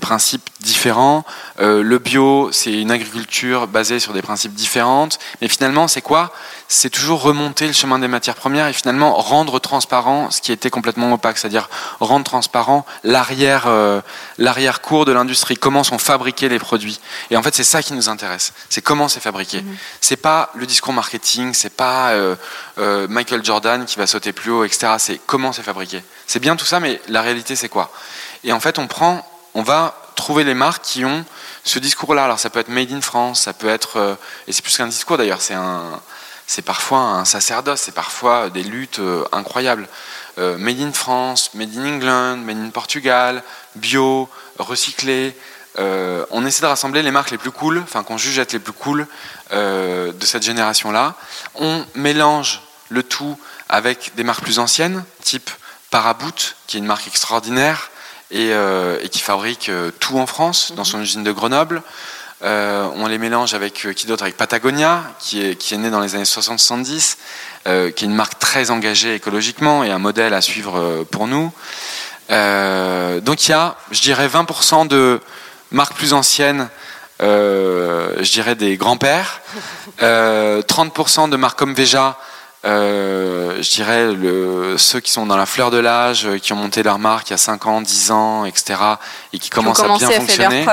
principes différents. Euh, le bio, c'est une agriculture basée sur des principes différents. Mais finalement, c'est quoi? C'est toujours remonter le chemin des matières premières et finalement rendre transparent ce qui était complètement opaque. C'est-à-dire rendre transparent l'arrière euh, l'arrière cours de l'industrie, comment sont fabriqués les produits. Et en fait, c'est ça qui nous intéresse. C'est comment c'est fabriqué. Mmh. C'est pas le discours marketing, c'est pas Michael Jordan qui va sauter plus haut, etc. C'est comment c'est fabriqué. C'est bien tout ça, mais la réalité, c'est quoi? Et en fait, on prend, on va trouver les marques qui ont ce discours-là. Alors, ça peut être made in France, ça peut être, euh, et c'est plus qu'un discours d'ailleurs, c'est un, c'est parfois un sacerdoce, c'est parfois des luttes euh, incroyables. Euh, made in France, made in England, made in Portugal, bio, recyclé. on essaie de rassembler les marques les plus cool, enfin qu'on juge être les plus cool de cette génération-là. On mélange le tout avec des marques plus anciennes, type Paraboot, qui est une marque extraordinaire et, euh, qui fabrique euh, tout en France, dans mhm. son usine de Grenoble. Euh, on les mélange avec qui d'autre? Avec Patagonia, qui est, qui né dans les années 60-70, qui est une marque très engagée écologiquement et un modèle à suivre pour nous. donc il y a, je dirais, 20% de marques plus anciennes je dirais des grands-pères, 30% de marques comme Veja, euh, je dirais le, ceux qui sont dans la fleur de l'âge, euh, qui ont monté leur marque il y a 5 ans, 10 ans, etc. et qui, commencent à bien fonctionner.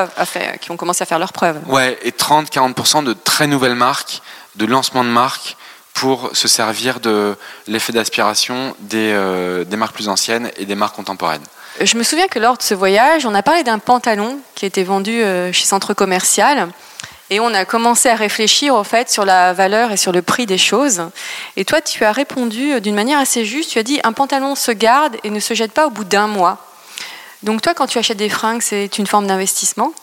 qui ont commencé à faire leurs preuves.
Ouais, et 30-40% de très nouvelles marques, de lancement de marques pour se servir de l'effet d'aspiration des, euh, des marques plus anciennes et des marques contemporaines.
Je me souviens que lors de ce voyage, on a parlé d'un pantalon qui était vendu euh, chez Centre Commercial. Et on a commencé à réfléchir au fait sur la valeur et sur le prix des choses. Et toi, tu as répondu euh, d'une manière assez juste. Tu as dit un pantalon se garde et ne se jette pas au bout d'un mois. Donc toi, quand tu achètes des fringues, c'est une forme d'investissement?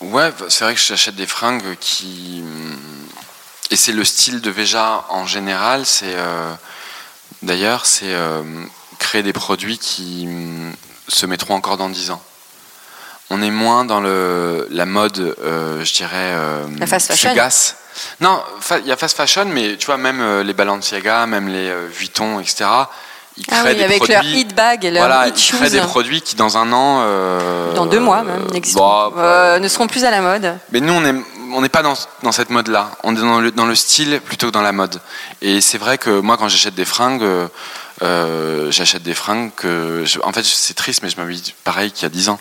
Ouais, c'est vrai que j'achète des fringues qui et c'est le style de Veja en général. C'est euh, d'ailleurs c'est euh, créer des produits qui mm, se mettront encore dans 10 ans. On est moins dans le, la mode, euh, je dirais,
la fast fashion.
fugace. Non, il y a fast fashion, mais tu vois, même les Balenciaga, même les Vuitton, etc.
Ils ah oui, avec
produits,
leur hit bag et leur
voilà,
hit
ils
shoes.
créent des produits qui dans un an, euh,
Dans deux mois même, n'existent-
bah,
euh, ne seront plus à la mode.
mais nous, on est on n'est pas dans, dans cette mode-là. On est dans le, dans le style plutôt que dans la mode. Et c'est vrai que moi, quand j'achète des fringues, euh, euh, j'achète des fringues que. je- en fait, c'est triste, mais je m'habille pareil qu'il y a 10 ans.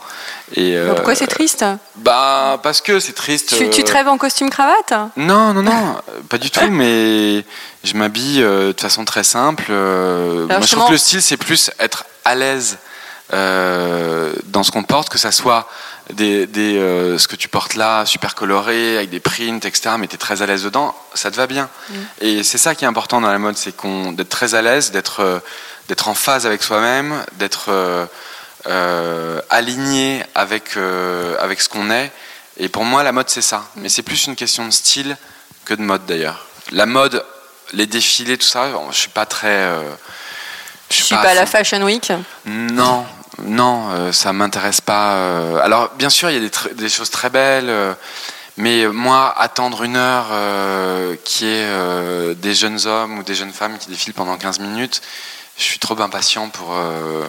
Et, euh,
Bah, Pourquoi c'est triste
Bah, parce que c'est triste.
tu, tu
euh,
te rêves en costume cravate
Non, non, non, euh, pas du tout, mais je m'habille euh, de façon très simple. euh, moi, je trouve que le style, c'est plus être à l'aise euh, dans ce qu'on porte, que ça soit des, des, euh, ce que tu portes là, super coloré, avec des prints, etc., mais tu es très à l'aise dedans, ça te va bien. Et c'est ça qui est important dans la mode, c'est qu'on d'être très à l'aise, d'être euh, d'être en phase avec soi-même, d'être euh, aligné avec, avec ce qu'on est. Et pour moi, la mode, c'est ça. Mais c'est plus une question de style que de mode, d'ailleurs. La mode, les défilés, tout ça, je suis pas très...
Je suis pas à
à
la. Fashion Week.
Non, non, euh, ça m'intéresse pas. euh. Alors, bien sûr, il y a des, tr- des choses très belles, euh, mais moi, attendre une heure euh, qui est euh, des jeunes hommes ou des jeunes femmes qui défilent pendant 15 minutes, je suis trop impatient pour, euh,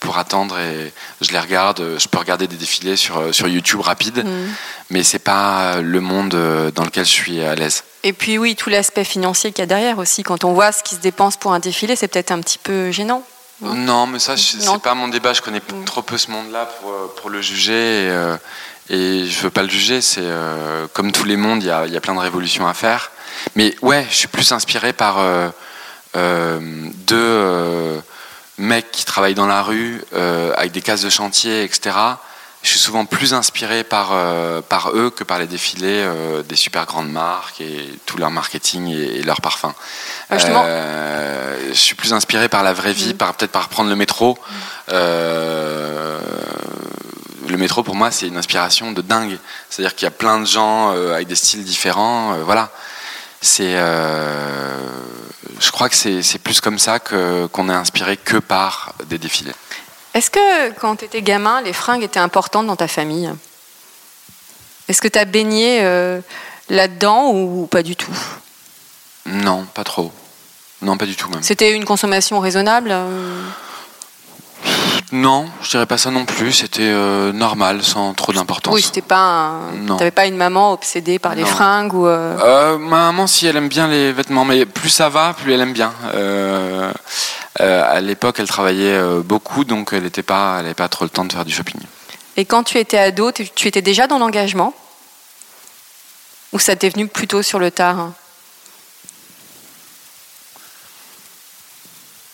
pour attendre et je les regarde. Je peux regarder des défilés sur, sur YouTube rapide,
Mm.
mais c'est pas le monde dans lequel je suis à l'aise.
Et puis oui, tout l'aspect financier qu'il y a derrière aussi. Quand on voit ce qui se dépense pour un défilé, c'est peut-être un petit peu gênant. Non.
Non, mais ça, c'est pas mon débat. Je connais
Mm.
trop peu ce monde-là pour, euh, pour le juger. Et, euh, et je veux pas le juger. C'est euh, comme tous les mondes, il y a, il y a plein de révolutions à faire. Mais ouais, je suis plus inspiré par euh, deux mecs qui travaillent dans la rue avec des cases de chantier, etc. Je suis souvent plus inspiré par, euh, par eux que par les défilés euh, des super grandes marques et tout leur marketing et, et leur parfum.
Ah, justement.
Euh, je suis plus inspiré par la vraie vie,
Mm.
par peut-être par prendre le métro. Euh, le métro pour moi c'est une inspiration de dingue. C'est-à-dire qu'il y a plein de gens avec des styles différents. voilà. C'est, je crois que c'est c'est plus comme ça que qu'on est inspiré que par des défilés.
Est-ce que quand tu étais gamin, les fringues étaient importantes dans ta famille? Est-ce que tu as baigné euh, là-dedans ou pas du tout?
Non, pas trop. Non, pas du tout même.
C'était une consommation raisonnable euh,
Non, je dirais pas ça non plus. C'était euh, normal, sans trop d'importance.
Oui, c'était pas un... T'avais pas une maman obsédée par les
Non.
fringues ou... euh,
Euh, ma maman, si elle aime bien les vêtements, mais plus ça va, plus elle aime bien. À l'époque, elle travaillait beaucoup, donc elle n'avait pas, elle avait pas trop le temps de faire du shopping.
Et quand tu étais ado, tu, tu étais déjà dans l'engagement? Ou ça t'est venu plutôt sur le tard? Hein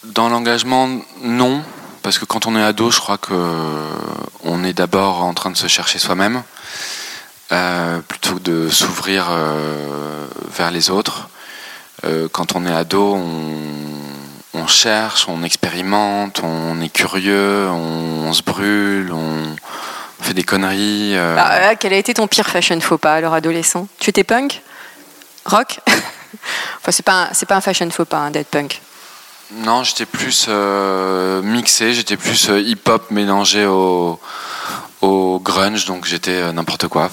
Dans l'engagement, non, parce que quand on est ado, je crois que on est d'abord en train de se chercher soi-même, euh, plutôt que de s'ouvrir euh, vers les autres. Euh, quand on est ado, on, cherche, on expérimente, on est curieux, on, se brûle, on fait des conneries. euh.
Ah, ah, Quel a été ton pire fashion faux pas alors adolescent? Tu étais punk? Rock? Enfin, c'est pas, un- pas un fashion faux pas hein, d'être punk.
Non, j'étais plus euh, mixé, j'étais plus euh, hip-hop mélangé au, au grunge, donc j'étais euh, n'importe quoi.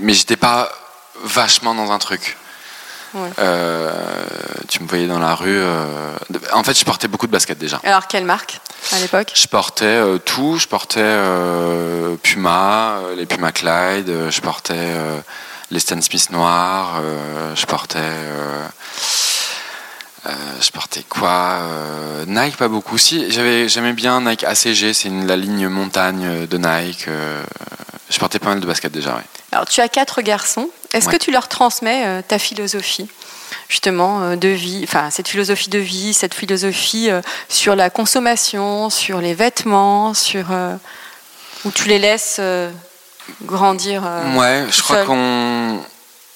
Mais- j'étais pas vachement dans un truc.
Ouais.
Tu me voyais dans la rue. En fait, je portais beaucoup de baskets déjà.
Alors, quelle marque à l'époque?
Je portais tout. Je portais Puma, les Puma Clyde. je portais les Stan Smith noirs. je portais. Euh, euh, je portais quoi euh, Nike, pas beaucoup. Si, j'avais, j'aimais bien Nike ACG. C'est la ligne montagne de Nike. euh, je portais pas mal de baskets déjà. Ouais.
Alors, tu as quatre garçons. Est-ce
Ouais.
que tu leur transmets euh, ta philosophie justement euh, de vie, enfin cette philosophie de vie, cette philosophie euh, sur la consommation, sur les vêtements, sur euh, où tu les laisses euh, grandir. euh,
Ouais, je crois qu'on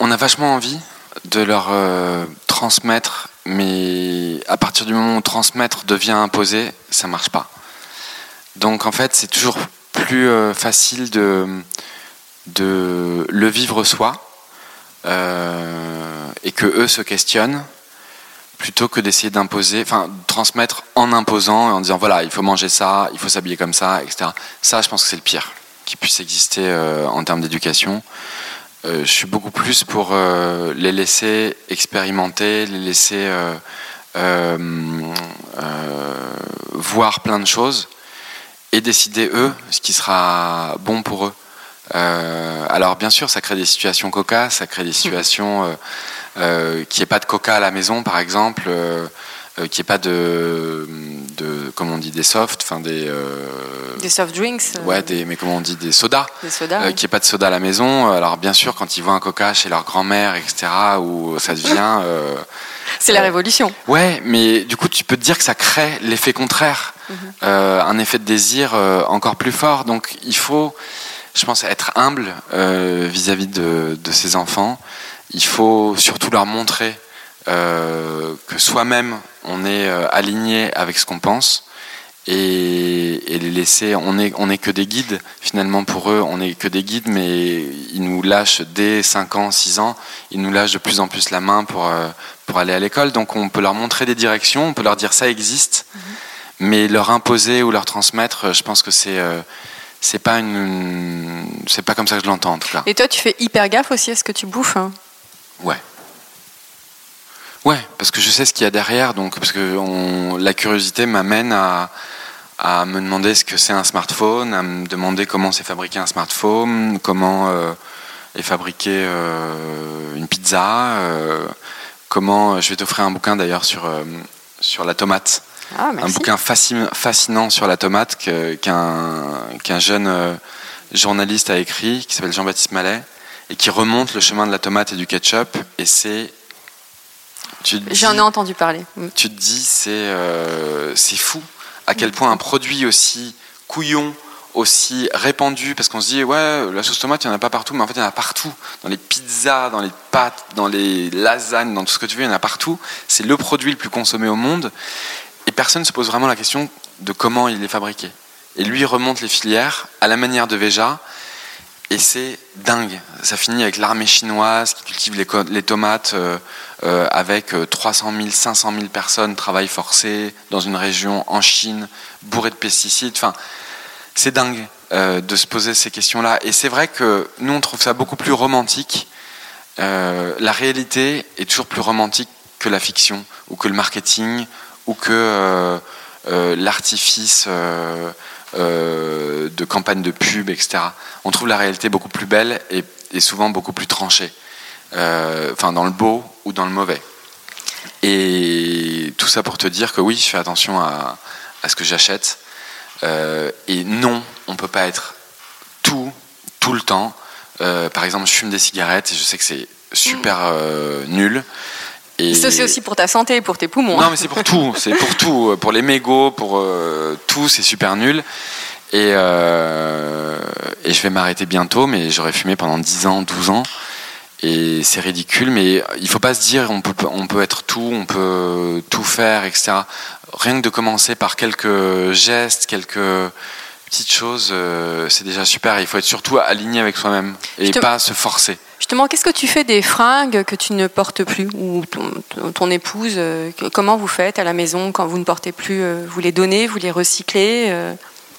on a vachement envie de leur euh, transmettre, mais à partir du moment où transmettre devient imposé, ça marche pas. Donc en fait, c'est toujours plus euh, facile de, de le vivre soi euh, et que eux se questionnent plutôt que d'essayer d'imposer, enfin de transmettre en imposant et en disant voilà, il faut manger ça, il faut s'habiller comme ça, etc. Ça, je pense que c'est le pire qui puisse exister euh, en termes d'éducation. Euh, je suis beaucoup plus pour euh, les laisser expérimenter, les laisser euh, voir plein de choses et décider eux ce qui sera bon pour eux. Alors bien sûr, ça crée des situations cocasses, ça crée des situations euh, euh, qui n'y ait pas de coca à la maison, par exemple, euh, euh, qui n'y ait pas de, de, comme on dit, des softs, enfin des, euh,
des soft drinks, euh,
ouais, des, mais comment on dit, des sodas,
des sodas.
euh,
ouais.
qu'il n'y ait pas de soda à la maison. Alors bien sûr, quand ils voient un coca chez leur grand-mère, etc., où ça devient,
C'est la révolution.
ouais, mais du coup, tu peux te dire que ça crée l'effet contraire, euh, un effet de désir encore plus fort. Donc il faut, je pense, être humble euh, vis-à-vis de, de ses enfants. Il faut surtout leur montrer euh, que soi-même on est euh, aligné avec ce qu'on pense et, et les laisser. On est, on est que des guides finalement pour eux. On est que des guides, mais ils nous lâchent dès 5 ans, 6 ans. Ils nous lâchent de plus en plus la main pour euh, pour aller à l'école. Donc on peut leur montrer des directions, on peut leur dire ça existe, mais leur imposer ou leur transmettre, euh, je pense que c'est euh, c'est pas une c'est pas comme ça que je l'entends en tout cas.
Et toi, tu fais hyper gaffe aussi à ce que tu bouffes. hein?
Ouais. Ouais, parce que je sais ce qu'il y a derrière, donc parce que on- la curiosité m'amène à, à me demander ce que c'est un smartphone, à me demander comment c'est fabriqué un smartphone, comment euh, est fabriquée euh, une pizza, euh, comment. Je vais t'offrir un bouquin d'ailleurs sur sur la tomate
Ah,
un bouquin fascin- fascinant sur la tomate qu'un jeune journaliste a écrit, qui s'appelle Jean-Baptiste Mallet, et qui remonte le chemin de la tomate et du ketchup. Et c'est.
J'en ai entendu parler. Mm.
tu te dis, c'est euh, fou à quel point un produit aussi couillon, aussi répandu, parce qu'on se dit, ouais, la sauce tomate, il n'y en a pas partout, mais en fait, il y en a partout. Dans les pizzas, dans les pâtes, dans les lasagnes, dans tout ce que tu veux, il y en a partout. C'est le produit le plus consommé au monde. Et personne ne se pose vraiment la question de comment il est fabriqué. Et lui remonte les filières à la manière de Veja. Et c'est dingue. Ça finit avec l'armée chinoise qui cultive les, tomates euh, euh, avec euh, 300 000, 500 000 personnes, travail forcé dans une région en Chine, bourrée de pesticides. Enfin, c'est dingue euh, de se poser ces questions-là. Et c'est vrai que nous, on trouve ça beaucoup plus romantique. La réalité est toujours plus romantique que la fiction, ou que le marketing, ou que l'artifice euh, de campagne de pub, etc. On trouve la réalité beaucoup plus belle et, souvent beaucoup plus tranchée. Euh, Enfin, dans le beau ou dans le mauvais. Et tout ça pour te dire que oui, je fais attention à, ce que j'achète. Euh, et non, on peut pas être tout, tout le temps. Par exemple, je fume des cigarettes et je sais que c'est super nul. Et
Ça, c'est aussi pour ta santé, pour tes poumons.
non,
hein.
mais c'est pour tout. C'est pour tout. Pour les mégots, pour euh, tout, c'est super nul. Et, euh, et je vais m'arrêter bientôt, mais j'aurais fumé pendant 10 ans, 12 ans. Et c'est ridicule, mais il faut pas se dire on peut, on peut être tout, on peut tout faire, etc. Rien que de commencer par quelques gestes, quelques petites choses, euh, c'est déjà super. Il faut être surtout aligné avec soi-même et
te-
pas se forcer.
Justement, qu'est-ce que tu fais des fringues que tu ne portes plus Ou ton, épouse, euh, comment vous faites à la maison quand vous ne portez plus euh, Vous les donnez, vous les recyclez euh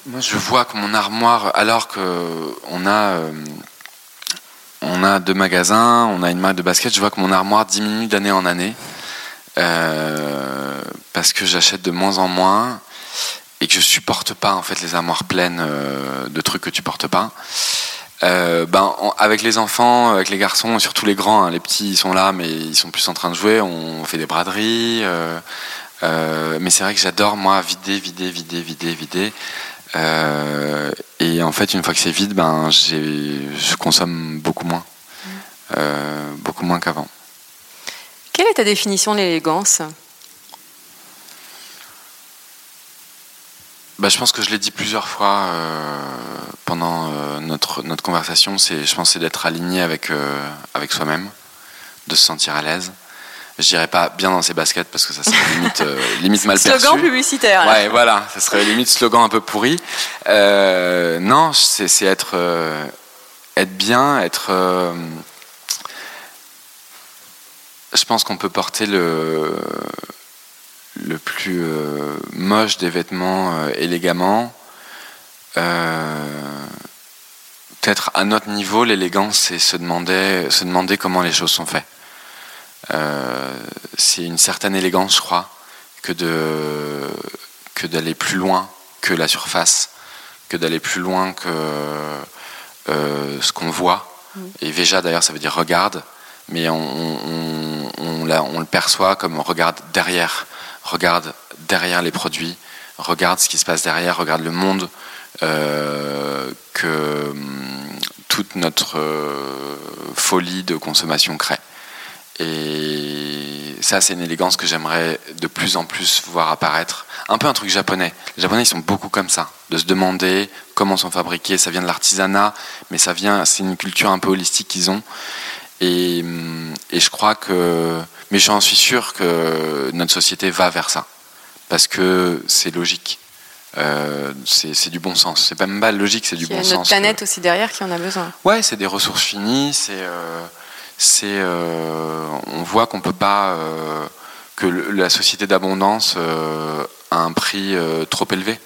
Moi, je vois que mon armoire, alors que on a, on a deux magasins, on a une marque de basket, je vois que mon armoire diminue d'année en année parce que j'achète de moins en moins et que je supporte pas en fait les armoires pleines de trucs que tu portes pas. Euh, ben, en- avec les enfants, avec les garçons, surtout les grands, hein, les petits ils sont là mais ils sont plus en train de jouer, on fait des braderies. euh, euh, mais c'est vrai que j'adore moi vider, vider, vider, vider, vider. Et en fait, une fois que c'est vide, ben, je consomme beaucoup moins. Euh, beaucoup moins qu'avant.
Quelle est ta définition de l'élégance?
Bah, Je pense que je l'ai dit plusieurs fois euh, pendant notre, notre conversation. Je pense c'est d'être aligné avec, avec soi-même, de se sentir à l'aise je dirais pas bien dans ses baskets parce que ça serait limite, euh, limite mal perçu.
Slogan publicitaire.
Ouais, voilà, ça serait limite slogan un peu pourri. Euh, non, c'est être, euh, être bien, être. je pense qu'on peut porter le, le plus moche des vêtements élégamment. Peut-être à notre niveau, l'élégance, c'est se demander, se demander comment les choses sont faites. Euh, c'est une certaine élégance, je crois, que de que d'aller plus loin que la surface, que d'aller plus loin que euh, ce qu'on voit. Mm. Et Veja, d'ailleurs, ça veut dire regarde, mais on, on, le perçoit comme regarde derrière, regarde derrière les produits, regarde ce qui se passe derrière, regarde le monde euh, que hum, toute notre folie de consommation crée. Et ça, c'est une élégance que j'aimerais de plus en plus voir apparaître. Un peu un truc japonais. Les Japonais, ils sont beaucoup comme ça, de se demander comment sont fabriqués. Ça vient de l'artisanat, mais ça vient, c'est une culture un peu holistique qu'ils ont. Et, et, je crois que, mais j'en suis sûr que notre société va vers ça, parce que c'est logique. Euh, c'est du bon sens. C'est pas même pas logique, c'est du bon sens. Il y a
notre planète aussi derrière qui en a besoin.
Ouais, c'est des ressources finies, c'est. Euh, c'est euh, on voit qu'on peut pas que la société d'abondance a un prix trop élevé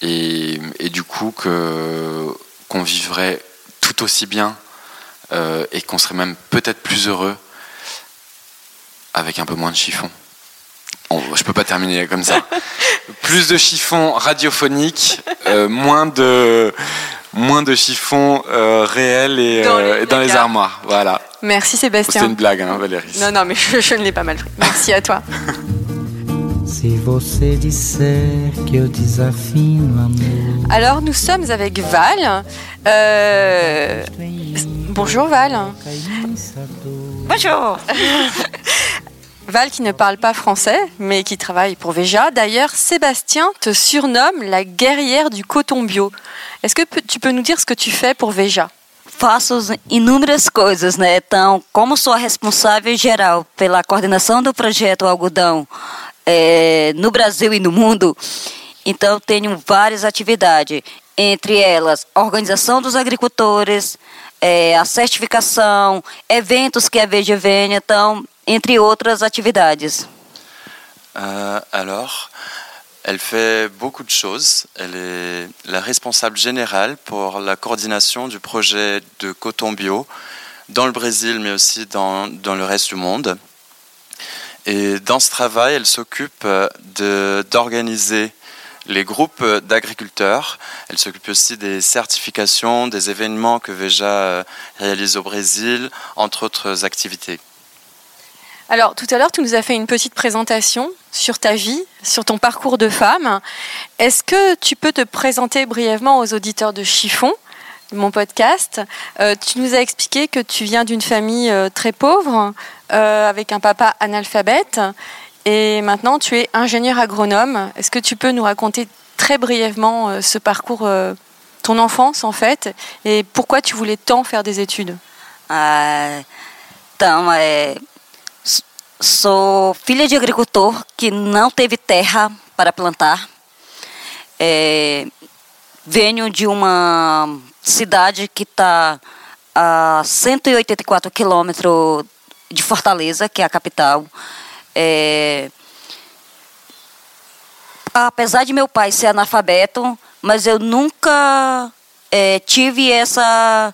et, du coup que qu'on vivrait tout aussi bien et qu'on serait même peut-être plus heureux avec un peu moins de chiffon. je peux pas terminer comme ça. plus de chiffon radiophonique, moins de moins de chiffon réel et dans les armoires. Voilà.
Merci Sébastien.
C'est une blague, hein, Valérie.
Non, non, mais je, ne l'ai pas mal pris. Merci à toi. Alors nous sommes avec Val. Euh, bonjour Val.
Bonjour.
Val qui ne parle pas français, mais qui travaille pour Veja. D'ailleurs, Sébastien te surnomme la guerrière du coton bio. Est-ce que tu peux nous dire ce que tu fais pour Veja?
Faço inúmeras coisas, né? Então, como sou a responsável geral pela coordenação do projeto Algodão? É, no Brasil e no mundo, então tenho várias atividades, entre elas organização dos agricultores, é, a certificação, eventos que a vem, então, entre outras atividades.
Uh, alors, Elle fait beaucoup de choses. Elle est la responsable générale pour la coordination du projet de coton bio dans le Brésil, mais aussi dans, dans le reste du monde. Et dans ce travail, elle s'occupe d'organiser les groupes d'agriculteurs. Elle s'occupe aussi des certifications, des événements que Veja réalise au Brésil, entre autres activités.
Alors, tout à l'heure, tu nous as fait une petite présentation sur ta vie, sur ton parcours de femme. Est-ce que tu peux te présenter brièvement aux auditeurs de Chiffon, mon podcast euh, Tu nous as expliqué que tu viens d'une famille euh, très pauvre, euh, avec un papa analphabète, et maintenant tu es ingénieur agronome. Est-ce que tu peux nous raconter très brièvement ce parcours, ton enfance en fait, et pourquoi tu voulais tant faire des études?
Sou filha de agricultor que não teve terra para plantar. É, venho de uma cidade que está a 184 quilômetros de Fortaleza, que é a capital. É, apesar de meu pai ser analfabeto, mas eu nunca é, tive essa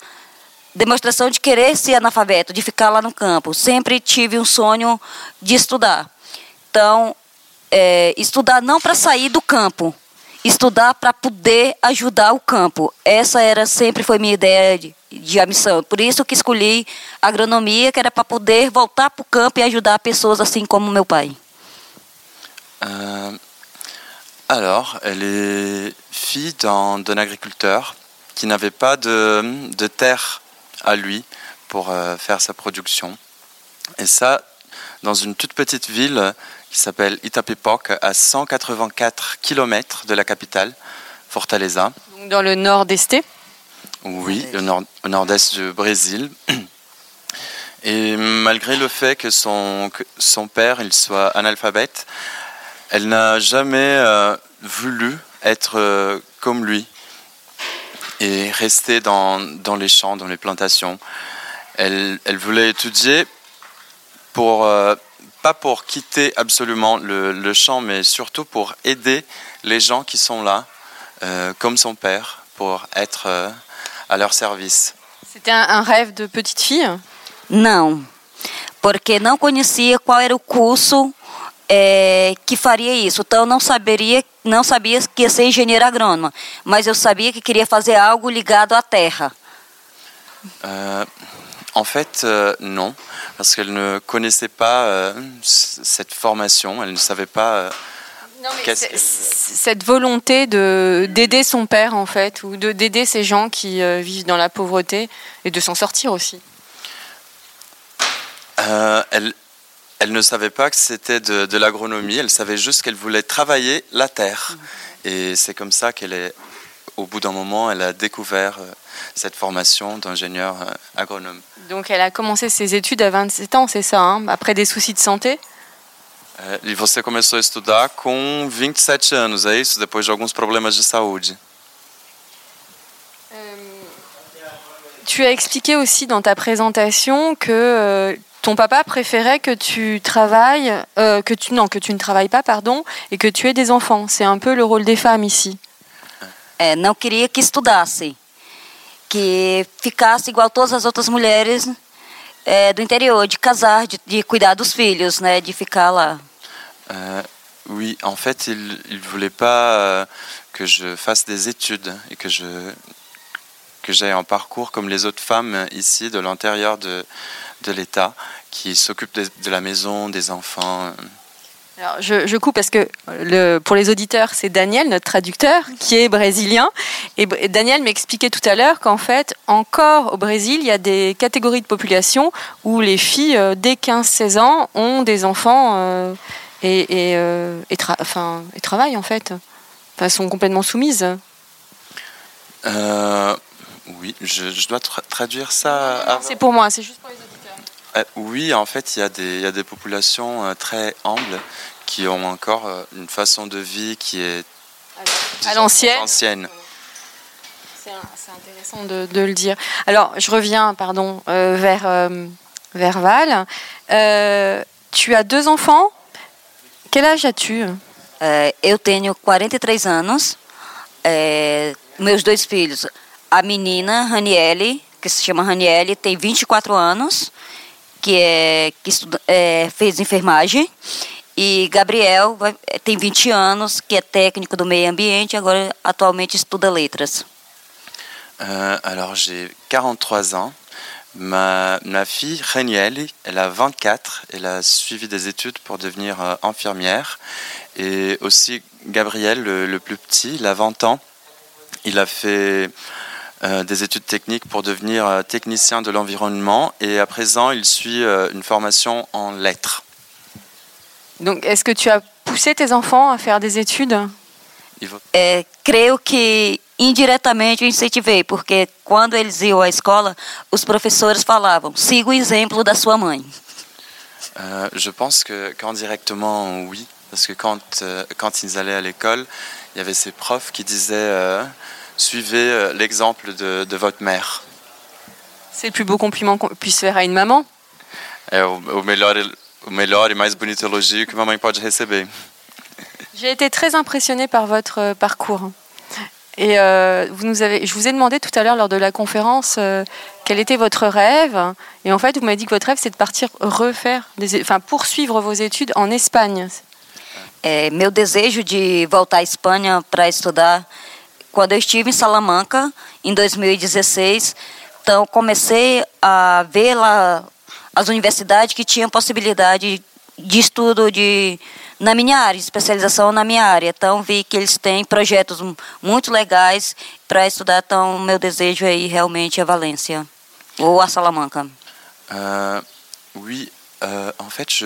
demonstração de querer ser analfabeto, de ficar lá no campo. Sempre tive um sonho de estudar. Então, é, estudar não para sair do campo, estudar para poder ajudar o campo. Essa era sempre foi minha ideia de, de missão. Por isso que escolhi agronomia, que era para poder voltar para o campo e ajudar pessoas assim como meu pai.
Uh, Alors, elle est fille d'un agriculteur qui n'avait pas de, de terre à lui pour euh, faire sa production. Et ça, dans une toute petite ville qui s'appelle Itapipoc, à 184 km de la capitale, Fortaleza.
Donc, Dans le nord d'Esté.
Oui, au nord- au nord-est du Brésil. Et malgré le fait que son, que son père il soit analphabète, elle n'a jamais euh, voulu être euh, comme lui et rester dans, dans les champs, dans les plantations. Elle, elle voulait étudier pour, euh, pas pour quitter absolument le, le champ, mais surtout pour aider les gens qui sont là, euh, comme son père, pour être euh, à leur service.
C'était un, un rêve de petite fille?
Não, porque não conhecia qual era o curso eh, que faria isso. Então não saberia, não sabia que ia ser engenheira agrônoma, mas eu sabia que queria fazer algo ligado à terra.
Euh, en fait, euh, non, parce qu'elle ne connaissait pas euh, cette formation, elle ne savait pas. euh,
Non, mais
que-
cette volonté de d'aider son père en fait, ou de d'aider ces gens qui euh, vivent dans la pauvreté et de s'en sortir aussi.
euh, elle, elle ne savait pas que c'était de, de l'agronomie, elle savait juste qu'elle voulait travailler la terre. Et c'est comme ça qu'elle est, au bout d'un moment, elle a découvert euh, cette formation d'ingénieur euh, agronome.
Donc elle a commencé ses études à 27 ans, c'est ça, hein, après des soucis de santé?
Euh, e você começou a estudar com 27 anos, é isso? Depois de alguns problemas de saúde.
Tu as expliqué aussi dans ta présentation que ton papa préférait que tu travailles, euh, que tu non, que tu ne travailles pas, pardon, et que tu aies des enfants. C'est un peu le rôle des femmes ici.
Eh, não queria que estudasse, que ficasse igual todas as outras mulheres eh, do interior, de casar, de, de cuidar dos filhos, né, de ficar lá.
Euh, oui, en fait, il ne voulait pas euh, que je fasse des études et que je que j'aie un parcours comme les autres femmes ici de l'intérieur de, de l'État qui s'occupent de, de la maison, des enfants.
Alors, je, je coupe parce que le, pour les auditeurs, c'est Daniel, notre traducteur, qui est brésilien. Et, Daniel m'expliquait tout à l'heure qu'en fait, encore au Brésil, il y a des catégories de population où les filles, euh, dès 15-16 ans, ont des enfants euh, et, et, euh, et, tra- enfin, et travaillent en fait. Enfin, sont complètement soumises.
Oui, je, je dois tra- traduire ça.
C'est pour moi, c'est juste pour les auditeurs.
Euh, oui, en fait, il y, a des- il y a des populations euh, très humbles qui ont encore euh, une façon de vie qui est
À
disons,
l'ancienne.
ancienne.
C'est intéressant de, de le dire. Alors, je reviens, pardon, euh, vers, euh, vers Val. Euh, tu as deux enfants? Quel âge as-tu?
Eu tenho 43 anos. É, meus dois filhos, a menina Raniele, que se chama Raniele, tem 24 anos, que, é, que estuda, é, fez enfermagem. E Gabriel vai- tem 20 anos, que é técnico do meio ambiente, agora atualmente estuda letras.
Euh, alors, j'ai 43 ans. Ma, ma fille, Reniel, elle a 24. Elle a suivi des études pour devenir euh, infirmière. Et aussi, Gabriel, le, le plus petit, il a 20 ans. Il a fait euh, des études techniques pour devenir euh, technicien de l'environnement. Et à présent, il suit euh, une formation en lettres.
Donc, est-ce que tu as poussé tes enfants à faire des études?
É, creio que indiretamente eu incentivei, porque quando eles iam à escola, os professores falavam: siga o exemplo da sua mãe.
Je pense que qu'indirectement, oui. Parce que quand, euh, quand ils allaient à l'école, il y avait ces profs qui disaient euh, Suivez euh, l'exemple de, de votre mère.
C'est le plus beau compliment qu'on puisse faire à une maman.
É o, o melhor, o melhor e mais bonito elogio que uma mãe pode receber.
J'ai été très impressionnée par votre euh, parcours. Et euh, vous nous avez, je vous ai demandé tout à l'heure lors de la conférence euh, quel était votre rêve. Et en fait, vous m'avez dit que votre rêve, c'est de partir refaire, des, enfin poursuivre vos études en Espagne.
É, meu desejo de voltar à Espanha para estudar, quando eu estive em Salamanca, em 2016, então comecei a ver lá as universidades que tinham possibilidade de estudo de na minha área, especialização na minha área. Então vi que eles têm projetos muito legais para estudar. Então meu desejo é ir realmente a Valência ou a Salamanca.
Euh, oui, euh, en fait,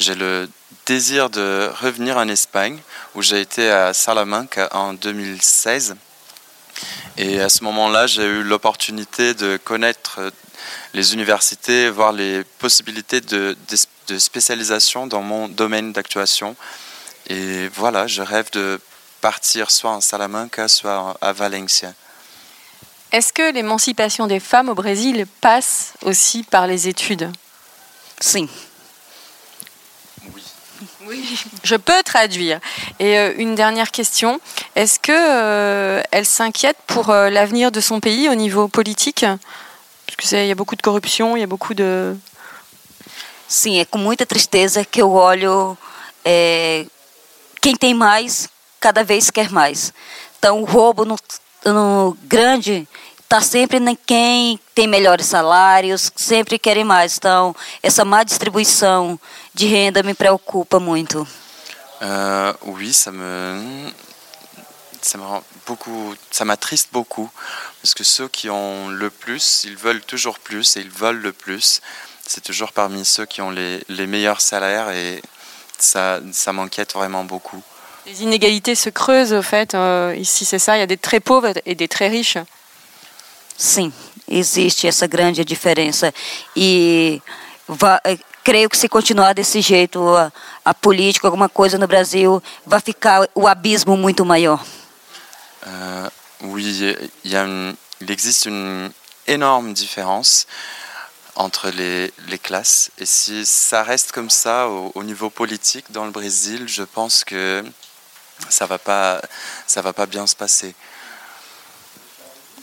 j'ai le désir de revenir en Espagne, où j'ai été à Salamanca en 2016. Et à ce moment-là, j'ai eu l'opportunité de connaître les universités, voir les possibilités de, de, spécialisation dans mon domaine d'actuation. Et voilà, je rêve de partir soit en Salamanca, soit à Valencia.
Est-ce que l'émancipation des femmes au Brésil passe aussi par les études?
Si.
Oui. Je peux traduire. Et euh, une dernière question. Est-ce que euh, elle s'inquiète pour euh, l'avenir de son pays au niveau politique? Parce qu'il y a beaucoup de corruption, il y a beaucoup de...
Sim, é com muita tristeza que eu olho é, quem tem mais, cada vez quer mais. Então, o roubo no, no grande está sempre em quem tem melhores salários, sempre querem mais. Então, essa má distribuição de renda me preocupa muito.
Euh, oui, ça me, ça me rend beaucoup, ça m'attriste beaucoup parce que ceux qui ont le plus, ils veulent toujours plus et ils veulent le plus. C'est toujours parmi ceux qui ont les, les meilleurs salaires et ça, ça m'inquiète vraiment beaucoup.
Les inégalités se creusent, au fait. Euh, ici, c'est ça. Il y a des très pauvres et des très riches.
Sim, existe essa grande diferença. E va, creio que se continuar desse jeito a, a, política, alguma coisa no Brasil, vai ficar o abismo muito maior.
Uh, oui, il, y a une, il existe une énorme différence entre les, les, classes. Et si ça reste comme ça au, au, niveau politique dans le Brésil, je pense que ça va pas, ça va pas bien se passer.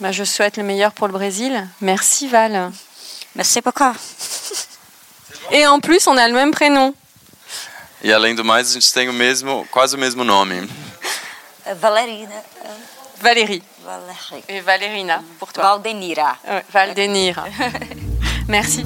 Bah, je souhaite le meilleur pour le Brésil. Merci Val.
Merci beaucoup.
Et en plus, on a le même prénom.
E além do mais, a gente tem o mesmo, quase o mesmo nome.
Valerina.
Valérie.
Valérie.
Et Valérina, pour toi.
Valdenira.
Ouais, Valdenira. Merci.